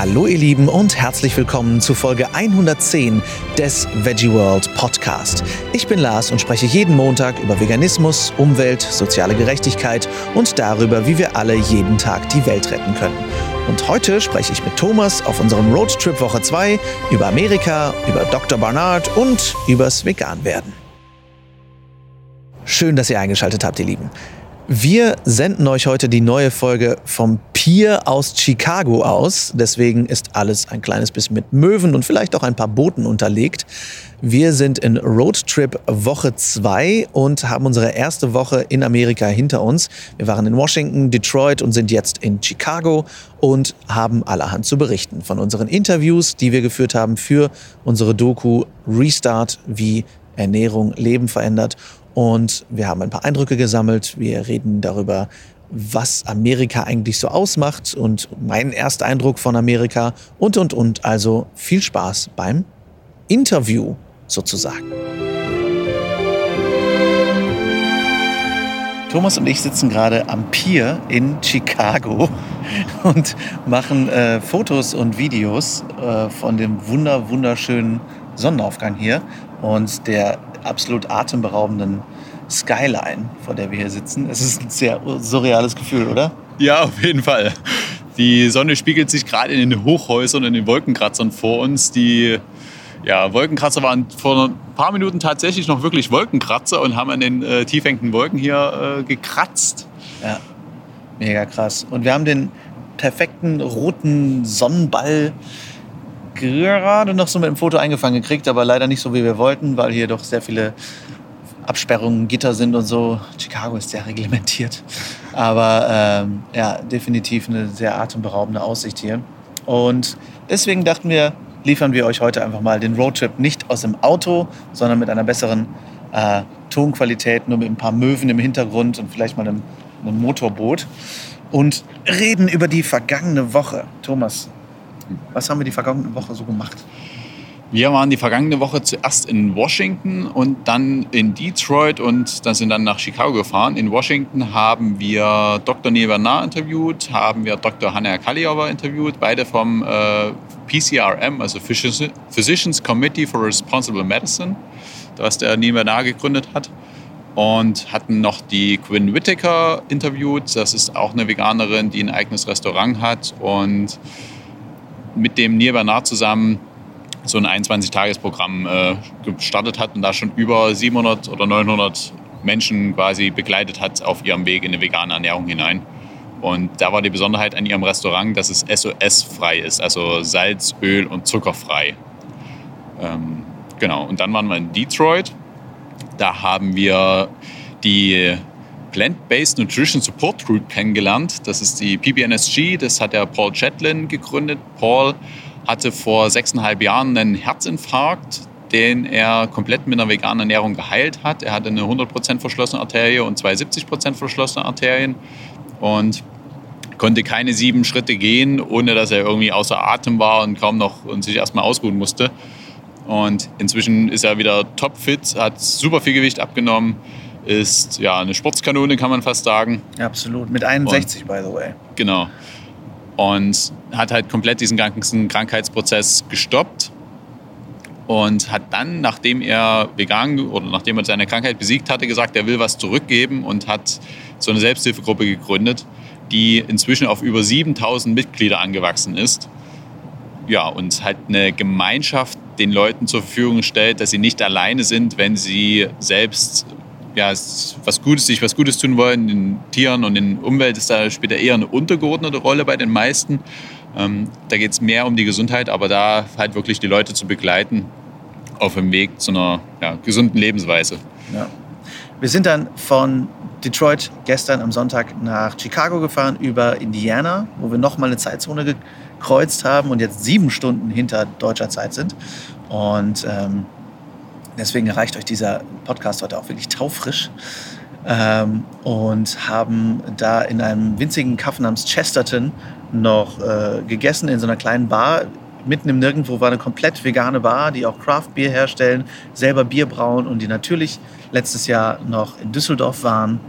Hallo ihr Lieben und herzlich willkommen zu Folge 110 des Veggie World Podcast. Ich bin Lars und spreche jeden Montag über Veganismus, Umwelt, soziale Gerechtigkeit und darüber, wie wir alle jeden Tag die Welt retten können. Und heute spreche ich mit Thomas auf unserem Roadtrip Woche 2 über Amerika, über Dr. Barnard und übers Veganwerden. Schön, dass ihr eingeschaltet habt, ihr Lieben. Wir senden euch heute die neue Folge vom Pier aus Chicago aus. Deswegen ist alles ein kleines bisschen mit Möwen und vielleicht auch ein paar Booten unterlegt. Wir sind in Roadtrip Woche 2 und haben unsere erste Woche in Amerika hinter uns. Wir waren in Washington, Detroit und sind jetzt in Chicago und haben allerhand zu berichten von unseren Interviews, die wir geführt haben für unsere Doku Restart, wie Ernährung Leben verändert und wir haben ein paar Eindrücke gesammelt. Wir reden darüber, was Amerika eigentlich so ausmacht und mein erster Eindruck von Amerika und, und, und. Also viel Spaß beim Interview sozusagen. Thomas und ich sitzen gerade am Pier in Chicago und machen äh, Fotos und Videos äh, von dem wunder wunderschönen Sonnenaufgang hier. Und der absolut atemberaubenden Skyline, vor der wir hier sitzen. Es ist ein sehr surreales Gefühl, oder? Ja, auf jeden Fall. Die Sonne spiegelt sich gerade in den Hochhäusern und den Wolkenkratzern vor uns. Die ja, Wolkenkratzer waren vor ein paar Minuten tatsächlich noch wirklich Wolkenkratzer und haben an den äh, tiefhängenden Wolken hier äh, gekratzt. Ja, mega krass. Und wir haben den perfekten roten Sonnenball gerade noch so mit dem Foto eingefangen gekriegt, aber leider nicht so, wie wir wollten, weil hier doch sehr viele Absperrungen, Gitter sind und so. Chicago ist sehr reglementiert. Aber ähm, ja, definitiv eine sehr atemberaubende Aussicht hier. Und deswegen dachten wir, liefern wir euch heute einfach mal den Roadtrip nicht aus dem Auto, sondern mit einer besseren äh, Tonqualität, nur mit ein paar Möwen im Hintergrund und vielleicht mal einem, einem Motorboot. Und reden über die vergangene Woche. Thomas, was haben wir die vergangene Woche so gemacht? Wir waren die vergangene Woche zuerst in Washington und dann in Detroit und dann sind dann nach Chicago gefahren. In Washington haben wir Dr. Neil Bernard interviewt, haben wir Dr. Hannah Kaliowa interviewt, beide vom äh, PCRM, also Physicians Committee for Responsible Medicine, das der Neil Bernard gegründet hat. Und hatten noch die Quinn Whittaker interviewt. Das ist auch eine Veganerin, die ein eigenes Restaurant hat und mit dem Neil Bernard zusammen so ein 21-Tages-Programm äh, gestartet hat und da schon über 700 oder 900 Menschen quasi begleitet hat auf ihrem Weg in eine vegane Ernährung hinein. Und da war die Besonderheit an ihrem Restaurant, dass es SOS-frei ist, also Salz, Öl und Zuckerfrei. Ähm, genau, und dann waren wir in Detroit. Da haben wir die Plant-Based Nutrition Support Group kennengelernt. Das ist die PBNSG, das hat der Paul Chatlin gegründet. Paul hatte vor sechseinhalb Jahren einen Herzinfarkt, den er komplett mit einer veganen Ernährung geheilt hat. Er hatte eine 100% verschlossene Arterie und zwei 70% verschlossene Arterien und konnte keine sieben Schritte gehen, ohne dass er irgendwie außer Atem war und kaum noch und sich erstmal ausruhen musste. Und inzwischen ist er wieder topfit, hat super viel Gewicht abgenommen, ist ja eine Sportskanone, kann man fast sagen. Absolut, mit 61, und, by the way. Genau und hat halt komplett diesen ganzen Krankheitsprozess gestoppt und hat dann, nachdem er vegan oder nachdem er seine Krankheit besiegt hatte, gesagt, er will was zurückgeben und hat so eine Selbsthilfegruppe gegründet, die inzwischen auf über 7000 Mitglieder angewachsen ist. Ja, und halt eine Gemeinschaft den Leuten zur Verfügung stellt, dass sie nicht alleine sind, wenn sie selbst ja, was Gutes, sich was Gutes tun wollen, den Tieren und den Umwelt ist da später eher eine untergeordnete Rolle bei den meisten. Ähm, da geht es mehr um die Gesundheit, aber da halt wirklich die Leute zu begleiten auf dem Weg zu einer ja, gesunden Lebensweise. Ja. Wir sind dann von Detroit gestern am Sonntag nach Chicago gefahren über Indiana, wo wir nochmal eine Zeitzone gekreuzt haben und jetzt sieben Stunden hinter deutscher Zeit sind. Und ähm, Deswegen erreicht euch dieser Podcast heute auch wirklich taufrisch. Ähm, und haben da in einem winzigen Kaffee namens Chesterton noch äh, gegessen in so einer kleinen Bar. Mitten im Nirgendwo war eine komplett vegane Bar, die auch Craft Beer herstellen, selber Bier brauen und die natürlich letztes Jahr noch in Düsseldorf waren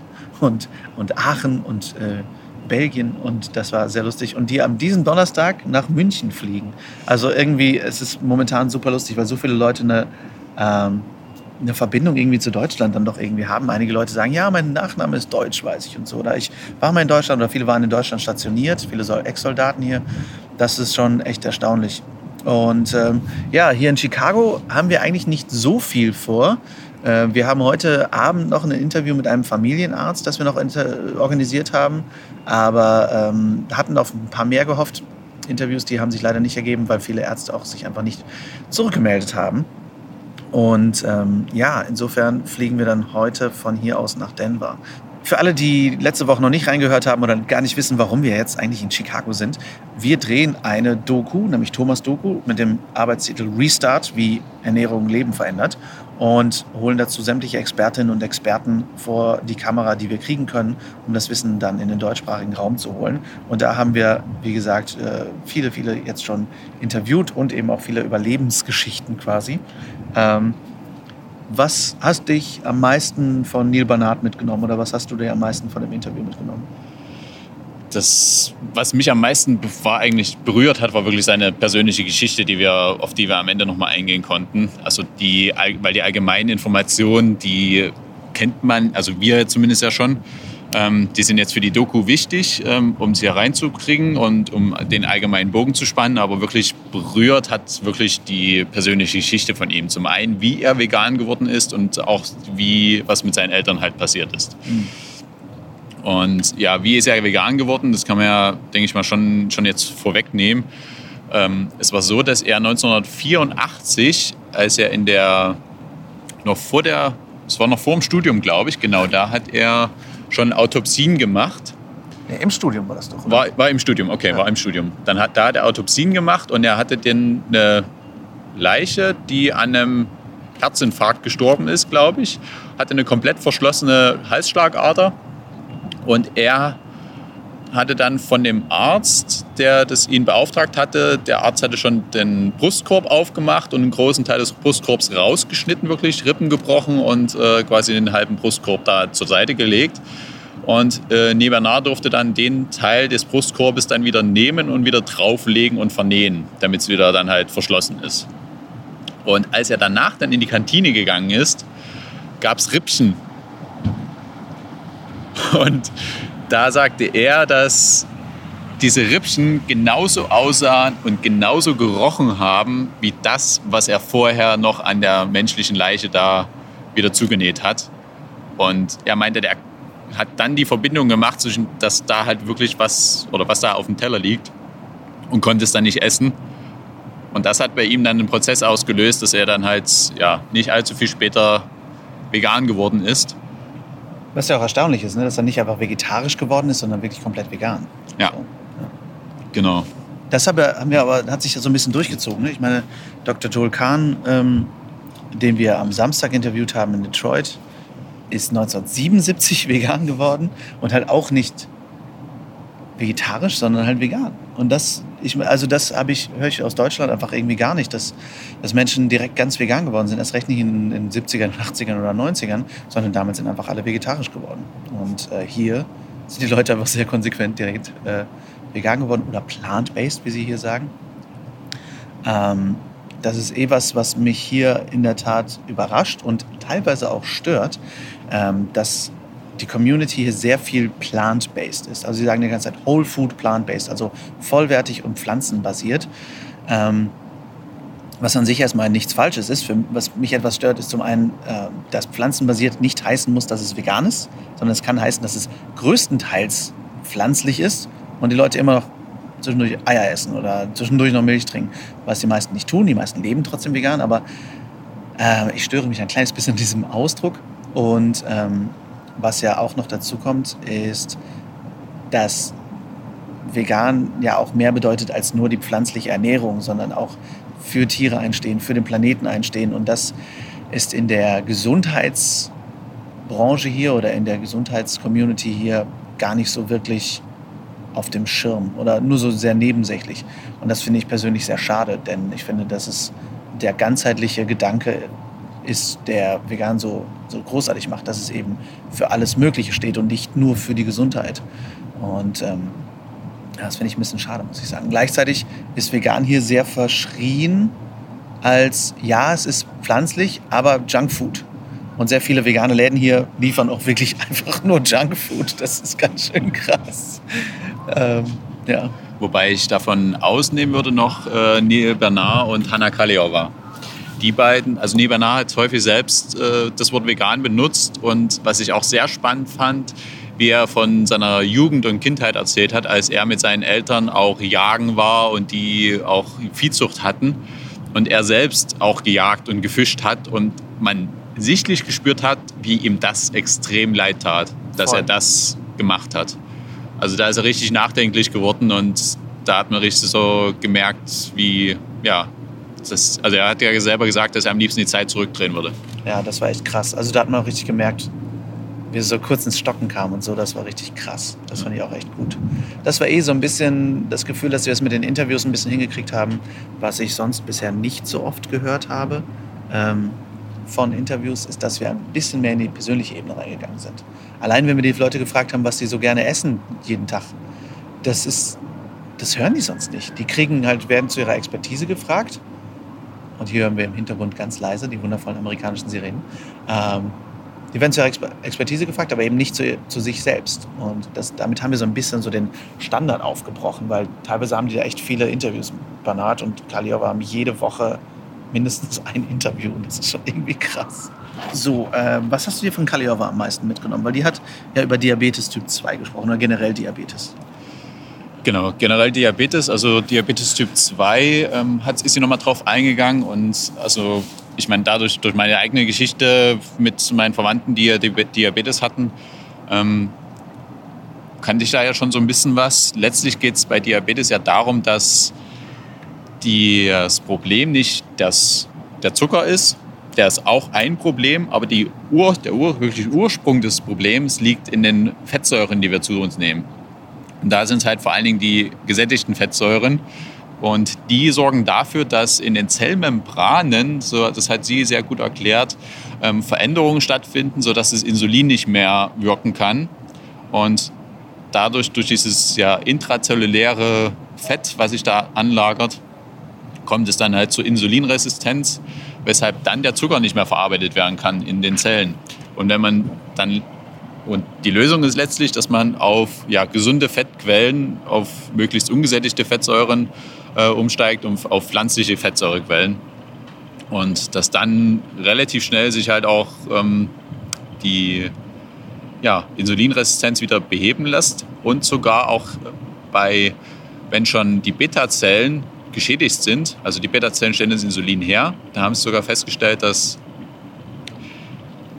und, und Aachen und äh, Belgien und das war sehr lustig. Und die am diesen Donnerstag nach München fliegen. Also irgendwie, es ist momentan super lustig, weil so viele Leute eine, ähm, eine Verbindung irgendwie zu Deutschland dann doch irgendwie haben. Einige Leute sagen, ja, mein Nachname ist deutsch, weiß ich und so. Oder ich war mal in Deutschland oder viele waren in Deutschland stationiert, viele Ex-Soldaten hier. Das ist schon echt erstaunlich. Und ähm, ja, hier in Chicago haben wir eigentlich nicht so viel vor. Äh, wir haben heute Abend noch ein Interview mit einem Familienarzt, das wir noch organisiert haben, aber ähm, hatten auf ein paar mehr gehofft. Interviews, die haben sich leider nicht ergeben, weil viele Ärzte auch sich einfach nicht zurückgemeldet haben. Und ähm, ja, insofern fliegen wir dann heute von hier aus nach Denver. Für alle, die letzte Woche noch nicht reingehört haben oder gar nicht wissen, warum wir jetzt eigentlich in Chicago sind, wir drehen eine Doku, nämlich Thomas Doku, mit dem Arbeitstitel Restart, wie Ernährung Leben verändert und holen dazu sämtliche Expertinnen und Experten vor die Kamera, die wir kriegen können, um das Wissen dann in den deutschsprachigen Raum zu holen. Und da haben wir, wie gesagt, äh, viele, viele jetzt schon interviewt und eben auch viele Überlebensgeschichten quasi. Ähm, was hast dich am meisten von Neil Barnard mitgenommen oder was hast du dir am meisten von dem Interview mitgenommen? Das, was mich am meisten war eigentlich berührt hat, war wirklich seine persönliche Geschichte, die wir, auf die wir am Ende nochmal eingehen konnten. Also die, weil die allgemeinen Informationen, die kennt man, also wir zumindest ja schon. Ähm, die sind jetzt für die Doku wichtig, ähm, um sie hereinzukriegen und um den allgemeinen Bogen zu spannen. Aber wirklich berührt hat wirklich die persönliche Geschichte von ihm. Zum einen, wie er vegan geworden ist und auch wie was mit seinen Eltern halt passiert ist. Mhm. Und ja, wie ist er vegan geworden? Das kann man ja, denke ich mal, schon, schon jetzt vorwegnehmen. Ähm, es war so, dass er 1984, als er in der, noch vor der, es war noch vor dem Studium, glaube ich, genau, da hat er schon Autopsien gemacht. Ja, Im Studium war das doch, oder? War, war im Studium, okay, ja. war im Studium. Dann hat, da hat er Autopsien gemacht und er hatte dann eine Leiche, die an einem Herzinfarkt gestorben ist, glaube ich. Hatte eine komplett verschlossene Halsschlagader. Und er hatte dann von dem Arzt, der das ihn beauftragt hatte, der Arzt hatte schon den Brustkorb aufgemacht und einen großen Teil des Brustkorbs rausgeschnitten, wirklich Rippen gebrochen und äh, quasi den halben Brustkorb da zur Seite gelegt. Und äh, Nebenar durfte dann den Teil des Brustkorbes dann wieder nehmen und wieder drauflegen und vernähen, damit es wieder dann halt verschlossen ist. Und als er danach dann in die Kantine gegangen ist, gab es Rippchen. Und da sagte er, dass diese Rippchen genauso aussahen und genauso gerochen haben wie das, was er vorher noch an der menschlichen Leiche da wieder zugenäht hat. Und er meinte, der hat dann die Verbindung gemacht zwischen, dass da halt wirklich was oder was da auf dem Teller liegt und konnte es dann nicht essen. Und das hat bei ihm dann einen Prozess ausgelöst, dass er dann halt ja, nicht allzu viel später vegan geworden ist. Was ja auch erstaunlich ist, ne? dass er nicht einfach vegetarisch geworden ist, sondern wirklich komplett vegan. Ja. So, ja. Genau. Das haben wir aber, hat sich ja so ein bisschen durchgezogen. Ne? Ich meine, Dr. Joel Kahn, ähm, den wir am Samstag interviewt haben in Detroit, ist 1977 vegan geworden und halt auch nicht vegetarisch, sondern halt vegan. Und das, ich, also das habe ich, höre ich aus Deutschland einfach irgendwie gar nicht, dass, dass Menschen direkt ganz vegan geworden sind. Erst recht nicht in den 70ern, 80ern oder 90ern, sondern damals sind einfach alle vegetarisch geworden. Und äh, hier sind die Leute einfach sehr konsequent direkt äh, vegan geworden oder plant-based, wie sie hier sagen. Ähm, das ist eh was, was mich hier in der Tat überrascht und teilweise auch stört, ähm, dass die Community hier sehr viel plant-based ist. Also sie sagen die ganze Zeit Whole Food plant-based, also vollwertig und pflanzenbasiert. Ähm, was an sich erstmal nichts Falsches ist. Für, was mich etwas stört, ist zum einen, äh, dass pflanzenbasiert nicht heißen muss, dass es vegan ist, sondern es kann heißen, dass es größtenteils pflanzlich ist und die Leute immer noch zwischendurch Eier essen oder zwischendurch noch Milch trinken, was die meisten nicht tun. Die meisten leben trotzdem vegan, aber äh, ich störe mich ein kleines bisschen an diesem Ausdruck und ähm, was ja auch noch dazu kommt, ist, dass vegan ja auch mehr bedeutet als nur die pflanzliche Ernährung, sondern auch für Tiere einstehen, für den Planeten einstehen. Und das ist in der Gesundheitsbranche hier oder in der Gesundheitscommunity hier gar nicht so wirklich auf dem Schirm oder nur so sehr nebensächlich. Und das finde ich persönlich sehr schade, denn ich finde, dass es der ganzheitliche Gedanke ist, der vegan so, so großartig macht, dass es eben für alles Mögliche steht und nicht nur für die Gesundheit. Und ähm, das finde ich ein bisschen schade, muss ich sagen. Gleichzeitig ist vegan hier sehr verschrien als, ja, es ist pflanzlich, aber Junkfood. Und sehr viele vegane Läden hier liefern auch wirklich einfach nur Junkfood. Das ist ganz schön krass. Ähm, ja. Wobei ich davon ausnehmen würde noch äh, Neil Bernard und Hanna Kaliova. Die beiden, also Neil Bernard hat häufig selbst äh, das Wort vegan benutzt und was ich auch sehr spannend fand, wie er von seiner Jugend und Kindheit erzählt hat, als er mit seinen Eltern auch jagen war und die auch Viehzucht hatten und er selbst auch gejagt und gefischt hat und man sichtlich gespürt hat, wie ihm das extrem leid tat, dass Voll. er das gemacht hat. Also da ist er richtig nachdenklich geworden und da hat man richtig so gemerkt, wie, ja, das, also er hat ja selber gesagt, dass er am liebsten die Zeit zurückdrehen würde. Ja, das war echt krass. Also da hat man auch richtig gemerkt, wie er so kurz ins Stocken kam und so, das war richtig krass. Das fand ich auch echt gut. Das war eh so ein bisschen das Gefühl, dass wir es mit den Interviews ein bisschen hingekriegt haben, was ich sonst bisher nicht so oft gehört habe ähm, von Interviews, ist, dass wir ein bisschen mehr in die persönliche Ebene reingegangen sind. Allein wenn wir die Leute gefragt haben, was sie so gerne essen jeden Tag, das ist, das hören die sonst nicht. Die kriegen halt, werden zu ihrer Expertise gefragt. Und hier hören wir im Hintergrund ganz leise die wundervollen amerikanischen Sirenen. Ähm, die werden zur Expertise gefragt, aber eben nicht zu, zu sich selbst. Und das, damit haben wir so ein bisschen so den Standard aufgebrochen, weil teilweise haben die da echt viele Interviews. Bernard und Kaliova haben jede Woche mindestens ein Interview und das ist schon irgendwie krass. So, äh, was hast du dir von Kaliova am meisten mitgenommen? Weil die hat ja über Diabetes Typ 2 gesprochen oder generell Diabetes. Genau, generell Diabetes, also Diabetes Typ 2 ähm, hat, ist sie nochmal drauf eingegangen und also ich meine, dadurch, durch meine eigene Geschichte mit meinen Verwandten, die ja Diabetes hatten, ähm, kannte ich da ja schon so ein bisschen was. Letztlich geht es bei Diabetes ja darum, dass die, das Problem nicht das, der Zucker ist, der ist auch ein Problem, aber die Ur, der Ur, wirklich Ursprung des Problems liegt in den Fettsäuren, die wir zu uns nehmen. Und da sind es halt vor allen Dingen die gesättigten Fettsäuren, und die sorgen dafür, dass in den Zellmembranen, so, das hat sie sehr gut erklärt, ähm, Veränderungen stattfinden, sodass das Insulin nicht mehr wirken kann. Und dadurch, durch dieses ja, intrazelluläre Fett, was sich da anlagert, kommt es dann halt zur Insulinresistenz, weshalb dann der Zucker nicht mehr verarbeitet werden kann in den Zellen. Und wenn man dann und die Lösung ist letztlich, dass man auf ja, gesunde Fettquellen, auf möglichst ungesättigte Fettsäuren äh, umsteigt und auf pflanzliche Fettsäurequellen. Und dass dann relativ schnell sich halt auch ähm, die ja, Insulinresistenz wieder beheben lässt und sogar auch bei, wenn schon die Beta-Zellen geschädigt sind, also die Beta-Zellen stellen das Insulin her, da haben sie sogar festgestellt, dass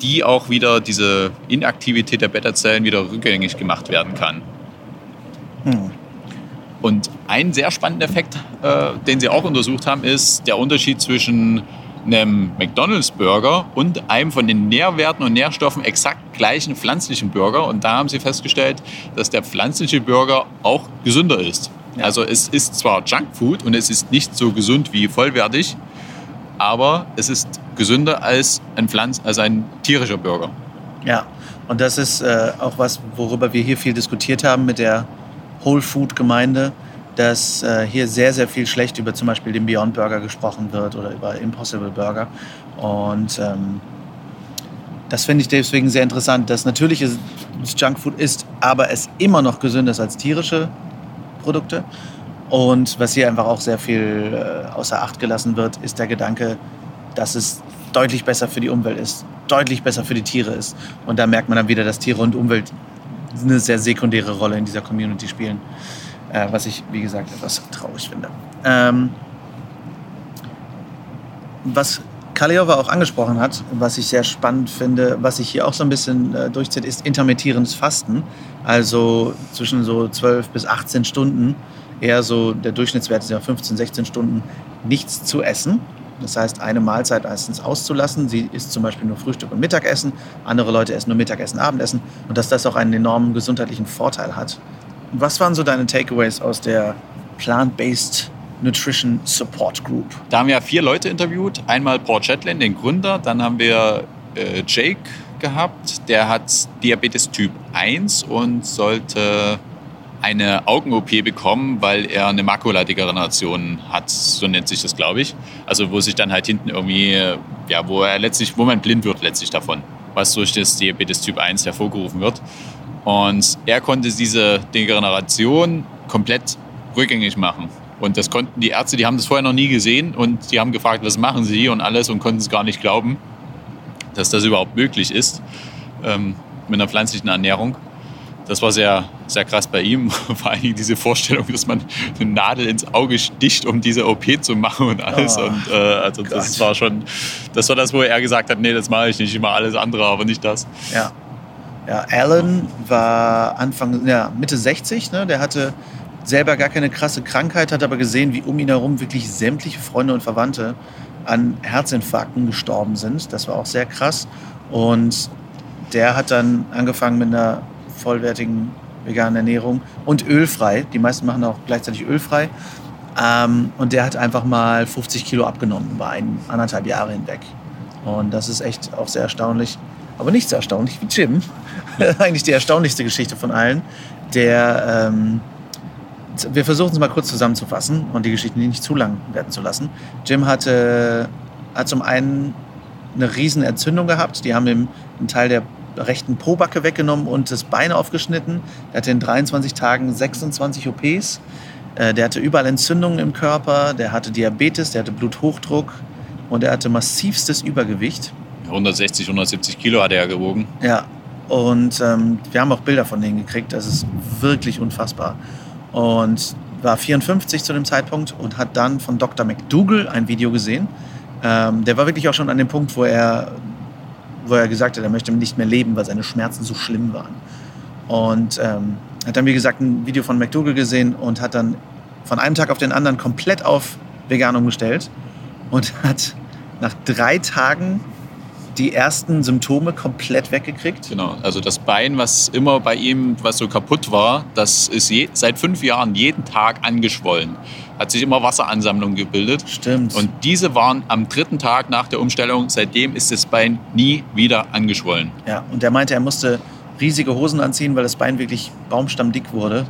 die auch wieder diese Inaktivität der Beta-Zellen wieder rückgängig gemacht werden kann. Hm. Und ein sehr spannender Effekt, äh, den sie auch untersucht haben, ist der Unterschied zwischen einem McDonald's-Burger und einem von den Nährwerten und Nährstoffen exakt gleichen pflanzlichen Burger. Und da haben sie festgestellt, dass der pflanzliche Burger auch gesünder ist. Ja. Also es ist zwar Junkfood und es ist nicht so gesund wie vollwertig, aber es ist gesünder als ein, Pflanz als ein tierischer Burger. Ja, und das ist äh, auch was, worüber wir hier viel diskutiert haben mit der Whole Food Gemeinde, dass äh, hier sehr, sehr viel schlecht über zum Beispiel den Beyond Burger gesprochen wird oder über Impossible Burger. Und ähm, das finde ich deswegen sehr interessant, dass natürlich es Junkfood ist, aber es immer noch gesünder ist als tierische Produkte. Und was hier einfach auch sehr viel äh, außer Acht gelassen wird, ist der Gedanke, dass es deutlich besser für die Umwelt ist, deutlich besser für die Tiere ist. Und da merkt man dann wieder, dass Tiere und Umwelt eine sehr sekundäre Rolle in dieser Community spielen. Äh, was ich, wie gesagt, etwas traurig finde. Ähm, was Kaleova auch angesprochen hat, was ich sehr spannend finde, was sich hier auch so ein bisschen äh, durchzieht, ist intermittierendes Fasten. Also zwischen so 12 bis 18 Stunden, eher so der Durchschnittswert ist ja 15, 16 Stunden, nichts zu essen. Das heißt, eine Mahlzeit meistens auszulassen. Sie isst zum Beispiel nur Frühstück und Mittagessen. Andere Leute essen nur Mittagessen, Abendessen. Und dass das auch einen enormen gesundheitlichen Vorteil hat. Was waren so deine Takeaways aus der Plant-Based Nutrition Support Group? Da haben wir vier Leute interviewt. Einmal Paul Chatland, den Gründer. Dann haben wir äh, Jake gehabt. Der hat Diabetes Typ 1 und sollte eine Augen-OP bekommen, weil er eine Makuladegeneration hat, so nennt sich das, glaube ich. Also wo sich dann halt hinten irgendwie, ja, wo er letztlich, wo man blind wird letztlich davon, was durch das Diabetes Typ 1 hervorgerufen wird. Und er konnte diese Degeneration komplett rückgängig machen. Und das konnten die Ärzte, die haben das vorher noch nie gesehen und die haben gefragt, was machen sie und alles und konnten es gar nicht glauben, dass das überhaupt möglich ist ähm, mit einer pflanzlichen Ernährung. Das war sehr, sehr krass bei ihm. Vor allem diese Vorstellung, dass man eine Nadel ins Auge sticht, um diese OP zu machen und alles. Oh, und, äh, also das war schon, das war das, wo er gesagt hat, nee, das mache ich nicht. Ich mache alles andere, aber nicht das. Ja. Ja, Alan war Anfang, ja, Mitte 60, ne? Der hatte selber gar keine krasse Krankheit, hat aber gesehen, wie um ihn herum wirklich sämtliche Freunde und Verwandte an Herzinfarkten gestorben sind. Das war auch sehr krass. Und der hat dann angefangen mit einer vollwertigen veganen Ernährung und ölfrei. Die meisten machen auch gleichzeitig ölfrei. Ähm, und der hat einfach mal 50 Kilo abgenommen über ein, anderthalb Jahre hinweg. Und das ist echt auch sehr erstaunlich. Aber nicht so erstaunlich wie Jim. Eigentlich die erstaunlichste Geschichte von allen. Der ähm, wir versuchen es mal kurz zusammenzufassen und die Geschichte nicht zu lang werden zu lassen. Jim hatte, hat zum einen eine riesen Entzündung gehabt. Die haben ihm einen Teil der rechten Pobacke weggenommen und das Bein aufgeschnitten. Er hatte in 23 Tagen 26 OPs. Äh, der hatte überall Entzündungen im Körper. Der hatte Diabetes, der hatte Bluthochdruck und er hatte massivstes Übergewicht. 160, 170 Kilo hat er ja gewogen. Ja, und ähm, wir haben auch Bilder von denen gekriegt. Das ist wirklich unfassbar und war 54 zu dem Zeitpunkt und hat dann von Dr. McDougall ein Video gesehen. Ähm, der war wirklich auch schon an dem Punkt, wo er, wo er gesagt hat, er möchte nicht mehr leben, weil seine Schmerzen so schlimm waren. Und ähm, hat dann, wie gesagt, ein Video von McDougall gesehen und hat dann von einem Tag auf den anderen komplett auf vegan umgestellt und hat nach drei Tagen die ersten Symptome komplett weggekriegt? Genau, also das Bein, was immer bei ihm, was so kaputt war, das ist je, seit fünf Jahren jeden Tag angeschwollen. Hat sich immer Wasseransammlung gebildet. Stimmt. Und diese waren am dritten Tag nach der Umstellung, seitdem ist das Bein nie wieder angeschwollen. Ja, und er meinte, er musste riesige Hosen anziehen, weil das Bein wirklich baumstammdick wurde.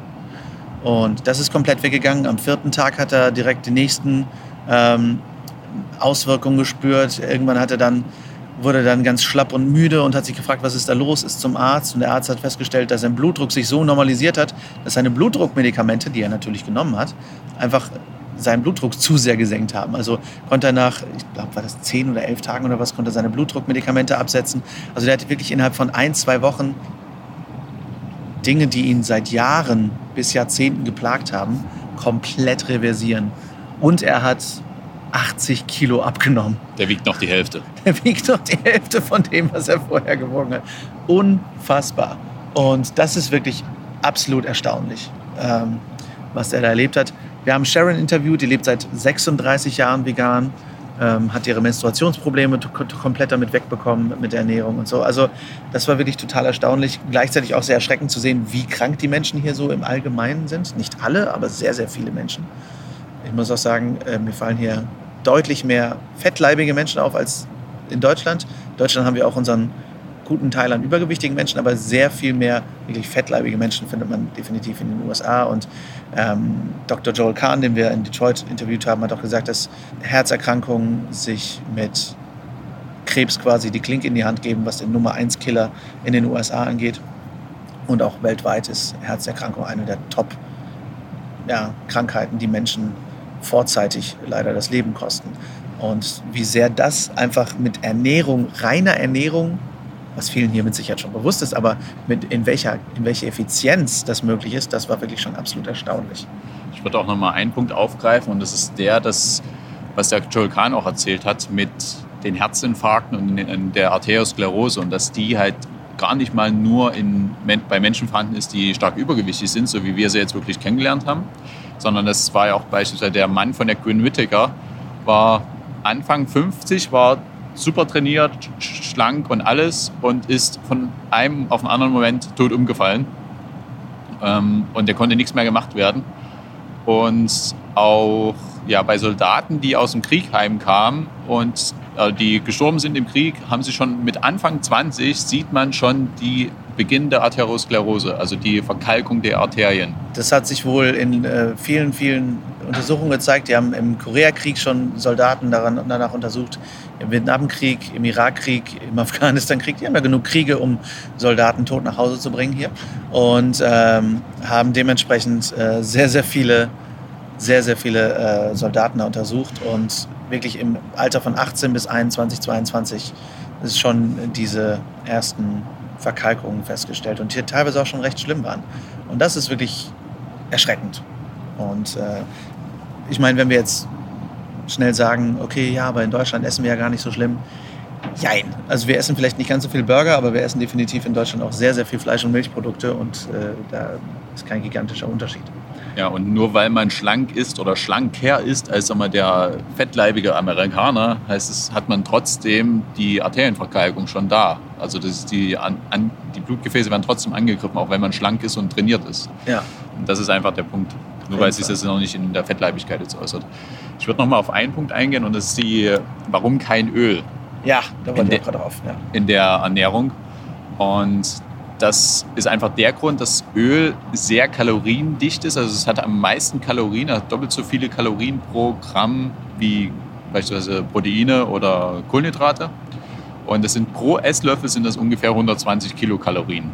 Und das ist komplett weggegangen. Am vierten Tag hat er direkt die nächsten ähm, Auswirkungen gespürt. Irgendwann hat er dann wurde dann ganz schlapp und müde und hat sich gefragt, was ist da los, ist zum Arzt. Und der Arzt hat festgestellt, dass sein Blutdruck sich so normalisiert hat, dass seine Blutdruckmedikamente, die er natürlich genommen hat, einfach seinen Blutdruck zu sehr gesenkt haben. Also konnte er nach, ich glaube, war das zehn oder elf Tagen oder was, konnte er seine Blutdruckmedikamente absetzen. Also der hat wirklich innerhalb von ein, zwei Wochen Dinge, die ihn seit Jahren bis Jahrzehnten geplagt haben, komplett reversieren. Und er hat 80 Kilo abgenommen. Der wiegt noch die Hälfte. Der wiegt noch die Hälfte von dem, was er vorher gewogen hat. Unfassbar. Und das ist wirklich absolut erstaunlich, ähm, was er da erlebt hat. Wir haben Sharon interviewt, die lebt seit 36 Jahren vegan, ähm, hat ihre Menstruationsprobleme komplett damit wegbekommen mit der Ernährung und so. Also das war wirklich total erstaunlich. Gleichzeitig auch sehr erschreckend zu sehen, wie krank die Menschen hier so im Allgemeinen sind. Nicht alle, aber sehr, sehr viele Menschen. Ich muss auch sagen, äh, mir fallen hier deutlich mehr fettleibige Menschen auf als in Deutschland. In Deutschland haben wir auch unseren guten Teil an übergewichtigen Menschen, aber sehr viel mehr wirklich fettleibige Menschen findet man definitiv in den USA. Und ähm, Dr. Joel Kahn, den wir in Detroit interviewt haben, hat auch gesagt, dass Herzerkrankungen sich mit Krebs quasi die Klinke in die Hand geben, was den Nummer 1 Killer in den USA angeht. Und auch weltweit ist Herzerkrankung eine der Top-Krankheiten, ja, die Menschen vorzeitig leider das Leben kosten. Und wie sehr das einfach mit Ernährung, reiner Ernährung, was vielen hier mit Sicherheit schon bewusst ist, aber mit in welcher, in welcher Effizienz das möglich ist, das war wirklich schon absolut erstaunlich. Ich würde auch noch mal einen Punkt aufgreifen und das ist der, dass, was der Joel Kahn auch erzählt hat, mit den Herzinfarkten und der Arteriosklerose und dass die halt gar nicht mal nur in, bei Menschen vorhanden ist, die stark übergewichtig sind, so wie wir sie jetzt wirklich kennengelernt haben, sondern das war ja auch beispielsweise der Mann von der Quinn Whittaker, war Anfang 50, war super trainiert, schlank und alles und ist von einem auf den anderen Moment tot umgefallen. Ähm, und der konnte nichts mehr gemacht werden. Und auch ja, bei Soldaten, die aus dem Krieg heimkamen und die gestorben sind im Krieg, haben sie schon mit Anfang 20 sieht man schon die Beginn der Arteriosklerose, also die Verkalkung der Arterien. Das hat sich wohl in äh, vielen, vielen Untersuchungen gezeigt. Die haben im Koreakrieg schon Soldaten daran, danach untersucht, im Vietnamkrieg, im Irakkrieg, im Afghanistankrieg. Die haben ja genug Kriege, um Soldaten tot nach Hause zu bringen hier. Und ähm, haben dementsprechend äh, sehr, sehr viele, sehr, sehr viele äh, Soldaten da untersucht. Und wirklich im Alter von 18 bis 21, 22 ist schon diese ersten Verkalkungen festgestellt und die teilweise auch schon recht schlimm waren. Und das ist wirklich erschreckend. Und äh, ich meine, wenn wir jetzt schnell sagen, okay, ja, aber in Deutschland essen wir ja gar nicht so schlimm. Jein. Also wir essen vielleicht nicht ganz so viel Burger, aber wir essen definitiv in Deutschland auch sehr, sehr viel Fleisch- und Milchprodukte und äh, da ist kein gigantischer Unterschied. Ja, und nur weil man schlank ist oder schlanker ist als wir, der fettleibige Amerikaner, heißt es, hat man trotzdem die Arterienverkalkung schon da. Also das ist die, an, an, die Blutgefäße werden trotzdem angegriffen, auch wenn man schlank ist und trainiert ist. Ja. Und das ist einfach der Punkt. Nur weil sich das noch nicht in der Fettleibigkeit jetzt äußert. Ich würde noch mal auf einen Punkt eingehen und das ist die, warum kein Öl? Ja, da wollte ich auch gerade drauf. Ja. In der Ernährung. Und das ist einfach der Grund, dass Öl sehr kaloriendicht ist. Also es hat am meisten Kalorien, also doppelt so viele Kalorien pro Gramm wie beispielsweise Proteine oder Kohlenhydrate. Und das sind pro Esslöffel sind das ungefähr 120 Kilokalorien,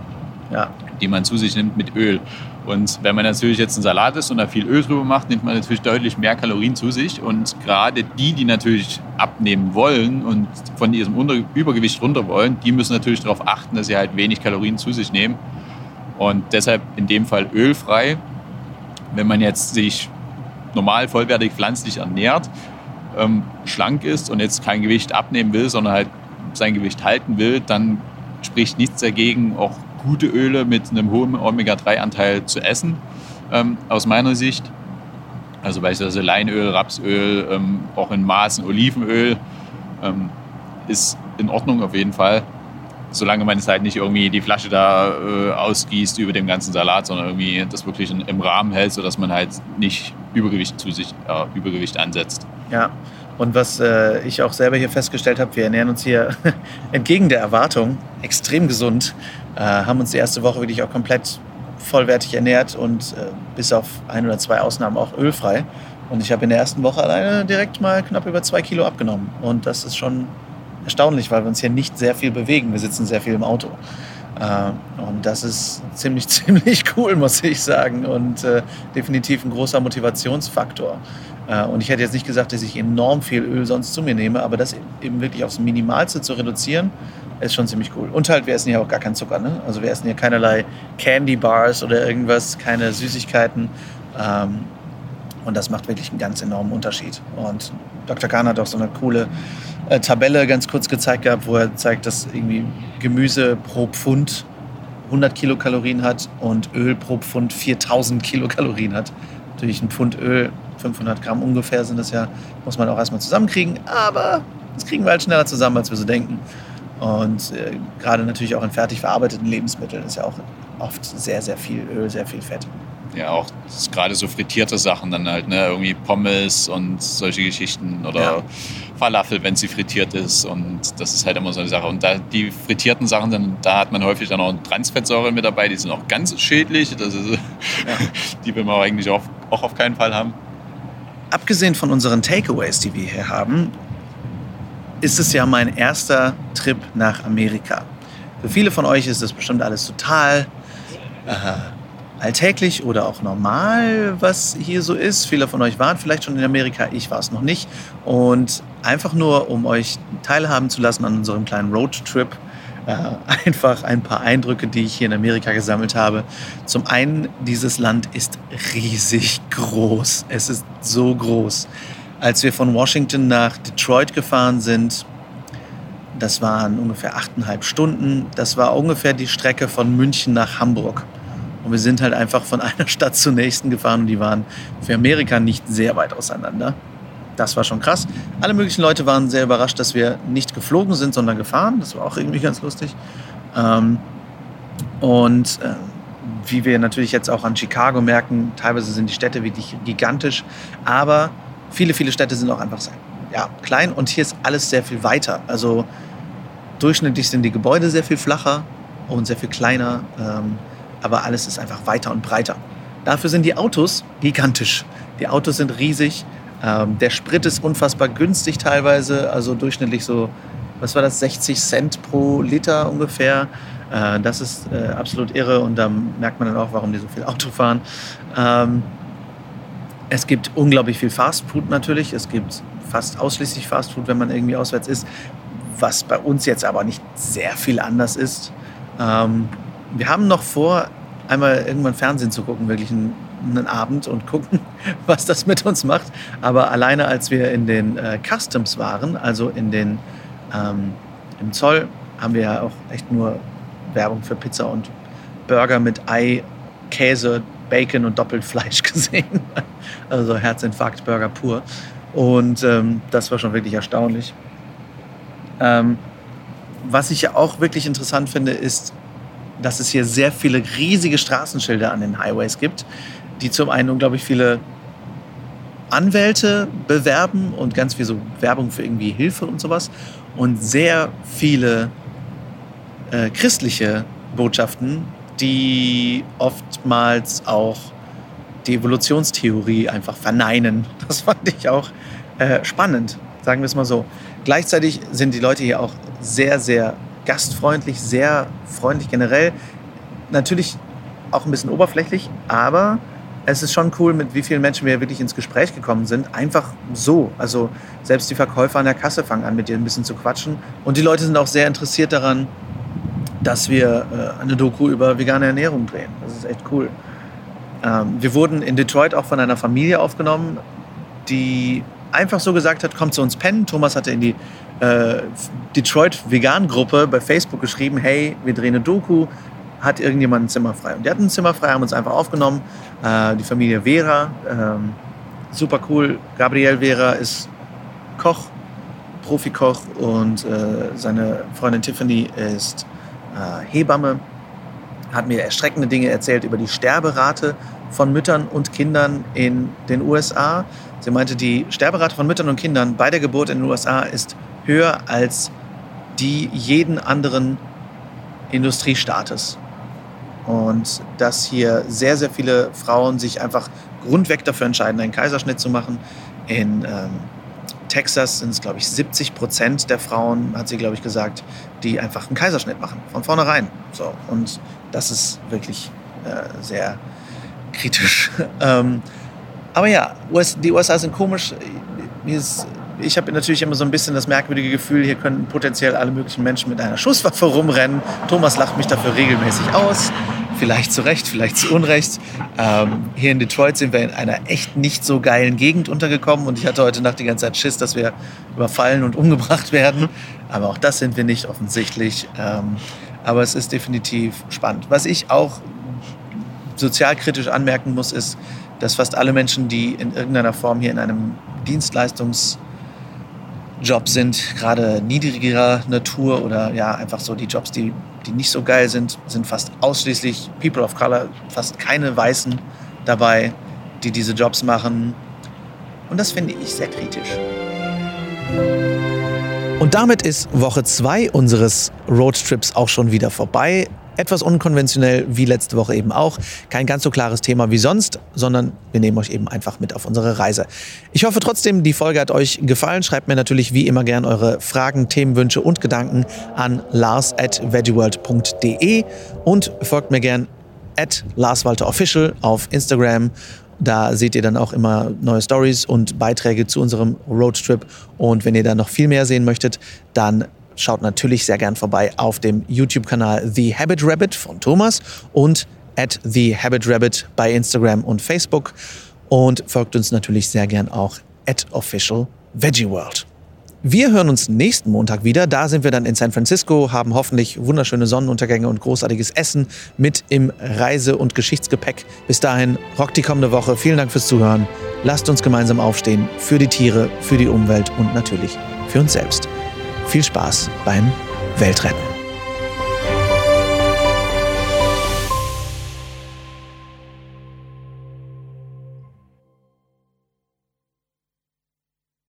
ja. Die man zu sich nimmt mit Öl. Und wenn man natürlich jetzt einen Salat isst und da viel Öl drüber macht, nimmt man natürlich deutlich mehr Kalorien zu sich. Und gerade die, die natürlich abnehmen wollen und von diesem Übergewicht runter wollen, die müssen natürlich darauf achten, dass sie halt wenig Kalorien zu sich nehmen. Und deshalb in dem Fall ölfrei. Wenn man jetzt sich normal vollwertig pflanzlich ernährt, ähm, schlank ist und jetzt kein Gewicht abnehmen will, sondern halt sein Gewicht halten will, dann spricht nichts dagegen, auch gute Öle mit einem hohen Omega-3-Anteil zu essen, ähm, aus meiner Sicht. Also beispielsweise Leinöl, Rapsöl, ähm, auch in Maßen Olivenöl ähm, ist in Ordnung auf jeden Fall. Solange man es halt nicht irgendwie die Flasche da äh, ausgießt über dem ganzen Salat, sondern irgendwie das wirklich in, im Rahmen hält, sodass man halt nicht Übergewicht zu sich, äh, Übergewicht ansetzt. Ja, und was äh, ich auch selber hier festgestellt habe, wir ernähren uns hier entgegen der Erwartung extrem gesund, äh, haben uns die erste Woche wirklich auch komplett vollwertig ernährt und äh, bis auf ein oder zwei Ausnahmen auch ölfrei. Und ich habe in der ersten Woche alleine direkt mal knapp über zwei Kilo abgenommen. Und das ist schon erstaunlich, weil wir uns hier nicht sehr viel bewegen. Wir sitzen sehr viel im Auto. Äh, und das ist ziemlich, ziemlich cool, muss ich sagen. Und äh, definitiv ein großer Motivationsfaktor. Äh, und ich hätte jetzt nicht gesagt, dass ich enorm viel Öl sonst zu mir nehme, aber das eben wirklich aufs Minimalste zu reduzieren, ist schon ziemlich cool. Und halt, wir essen hier auch gar keinen Zucker. Ne? Also wir essen hier keinerlei Candy Bars oder irgendwas, keine Süßigkeiten. Ähm, und das macht wirklich einen ganz enormen Unterschied. Und Dr. Kahn hat auch so eine coole äh, Tabelle ganz kurz gezeigt gehabt, wo er zeigt, dass irgendwie Gemüse pro Pfund 100 Kilokalorien hat und Öl pro Pfund 4000 Kilokalorien hat. Natürlich ein Pfund Öl 500 Gramm ungefähr sind das ja, muss man auch erstmal zusammenkriegen. Aber das kriegen wir halt schneller zusammen, als wir so denken. Und äh, gerade natürlich auch in fertig verarbeiteten Lebensmitteln ist ja auch oft sehr, sehr viel Öl, sehr viel Fett. Ja, auch gerade so frittierte Sachen dann halt, ne? irgendwie Pommes und solche Geschichten oder ja. Falafel, wenn sie frittiert ist. Und das ist halt immer so eine Sache. Und da die frittierten Sachen, dann, da hat man häufig dann auch Transfettsäuren mit dabei, die sind auch ganz schädlich. Das ist, ja. Die will man auch eigentlich auch, auch auf keinen Fall haben abgesehen von unseren Takeaways, die wir hier haben, ist es ja mein erster Trip nach Amerika. Für viele von euch ist das bestimmt alles total äh, alltäglich oder auch normal, was hier so ist. Viele von euch waren vielleicht schon in Amerika, ich war es noch nicht. Und einfach nur, um euch teilhaben zu lassen an unserem kleinen Roadtrip, äh, einfach ein paar Eindrücke, die ich hier in Amerika gesammelt habe. Zum einen, dieses Land ist riesig groß. Es ist so groß. Als wir von Washington nach Detroit gefahren sind, das waren ungefähr achteinhalb Stunden. Das war ungefähr die Strecke von München nach Hamburg. Und wir sind halt einfach von einer Stadt zur nächsten gefahren und die waren für Amerika nicht sehr weit auseinander. Das war schon krass. Alle möglichen Leute waren sehr überrascht, dass wir nicht geflogen sind, sondern gefahren. Das war auch irgendwie ganz lustig. Ähm, und äh, wie wir natürlich jetzt auch an Chicago merken, teilweise sind die Städte wirklich gigantisch, aber viele, viele Städte sind auch einfach ja, klein und hier ist alles sehr viel weiter. Also durchschnittlich sind die Gebäude sehr viel flacher und sehr viel kleiner, ähm, aber alles ist einfach weiter und breiter. Dafür sind die Autos gigantisch. Die Autos sind riesig. Ähm, der Sprit ist unfassbar günstig teilweise, also durchschnittlich so, was war das, 60 Cent pro Liter ungefähr. Äh, das ist äh, absolut irre und da merkt man dann auch, warum die so viel Auto fahren. Ähm, es gibt unglaublich viel Fastfood natürlich. Es gibt fast ausschließlich Fastfood, wenn man irgendwie auswärts ist, was bei uns jetzt aber nicht sehr viel anders ist. Ähm, wir haben noch vor, einmal irgendwann Fernsehen zu gucken, wirklich einen, einen, Abend und gucken, was das mit uns macht. Aber alleine als wir in den äh, Customs waren, also in den, ähm, im Zoll, haben wir ja auch echt nur Werbung für Pizza und Burger mit Ei, Käse, Bacon und doppelt Fleisch gesehen. Also Herzinfarkt, Burger pur. Und ähm, das war schon wirklich erstaunlich. Ähm, was ich ja auch wirklich interessant finde, ist, dass es hier sehr viele riesige Straßenschilder an den Highways gibt, die zum einen unglaublich viele Anwälte bewerben und ganz viel so Werbung für irgendwie Hilfe und sowas und sehr viele äh, christliche Botschaften, die oftmals auch die Evolutionstheorie einfach verneinen. Das fand ich auch äh, spannend, sagen wir es mal so. Gleichzeitig sind die Leute hier auch sehr, sehr gastfreundlich, sehr freundlich generell. Natürlich auch ein bisschen oberflächlich, aber es ist schon cool, mit wie vielen Menschen wir wirklich ins Gespräch gekommen sind. Einfach so. Also selbst die Verkäufer an der Kasse fangen an, mit dir ein bisschen zu quatschen. Und die Leute sind auch sehr interessiert daran, dass wir äh, eine Doku über vegane Ernährung drehen. Das ist echt cool. Ähm, wir wurden in Detroit auch von einer Familie aufgenommen, die einfach so gesagt hat, kommt zu uns pennen. Thomas hatte in die äh, Detroit Vegan Gruppe bei Facebook geschrieben, hey, wir drehen eine Doku, hat irgendjemand ein Zimmer frei? Und die hatten ein Zimmer frei, haben uns einfach aufgenommen. Äh, die Familie Vera, ähm, super cool. Gabriel Vera ist Koch, Profikoch und äh, seine Freundin Tiffany ist äh, Hebamme, hat mir erschreckende Dinge erzählt über die Sterberate von Müttern und Kindern in den USA. Sie meinte, die Sterberate von Müttern und Kindern bei der Geburt in den USA ist höher als die jeden anderen Industriestaates. Und dass hier sehr, sehr viele Frauen sich einfach grundweg dafür entscheiden, einen Kaiserschnitt zu machen. In ähm, Texas sind es, glaube ich, 70 Prozent der Frauen, hat sie, glaube ich, gesagt, die einfach einen Kaiserschnitt machen, von vornherein. So. Und das ist wirklich äh, sehr kritisch. ähm, aber ja, die USA sind komisch. Ich habe natürlich immer so ein bisschen das merkwürdige Gefühl, hier können potenziell alle möglichen Menschen mit einer Schusswaffe rumrennen. Thomas lacht mich dafür regelmäßig aus. Vielleicht zu Recht, vielleicht zu Unrecht. Ähm, hier in Detroit sind wir in einer echt nicht so geilen Gegend untergekommen und ich hatte heute Nacht die ganze Zeit Schiss, dass wir überfallen und umgebracht werden. Aber auch das sind wir nicht offensichtlich. Ähm, aber es ist definitiv spannend. Was ich auch sozialkritisch anmerken muss, ist, dass fast alle Menschen, die in irgendeiner Form hier in einem Dienstleistungsjob sind, gerade niedrigerer Natur oder ja einfach so die Jobs, die, die nicht so geil sind, sind fast ausschließlich People of Color, fast keine Weißen dabei, die diese Jobs machen. Und das finde ich sehr kritisch. Und damit ist Woche 2 unseres Roadtrips auch schon wieder vorbei. Etwas unkonventionell wie letzte Woche eben auch. Kein ganz so klares Thema wie sonst, sondern wir nehmen euch eben einfach mit auf unsere Reise. Ich hoffe trotzdem, die Folge hat euch gefallen. Schreibt mir natürlich wie immer gern eure Fragen, Themenwünsche und Gedanken an lars at veggieworld.de und folgt mir gern at larswalterofficial auf Instagram da seht ihr dann auch immer neue Stories und Beiträge zu unserem Roadtrip. Und wenn ihr da noch viel mehr sehen möchtet, dann schaut natürlich sehr gern vorbei auf dem YouTube-Kanal The Habit Rabbit von Thomas und at The Habit Rabbit bei Instagram und Facebook. Und folgt uns natürlich sehr gern auch at Official Veggie World. Wir hören uns nächsten Montag wieder. Da sind wir dann in San Francisco, haben hoffentlich wunderschöne Sonnenuntergänge und großartiges Essen mit im Reise- und Geschichtsgepäck. Bis dahin, rockt die kommende Woche. Vielen Dank fürs Zuhören. Lasst uns gemeinsam aufstehen für die Tiere, für die Umwelt und natürlich für uns selbst. Viel Spaß beim Weltretten.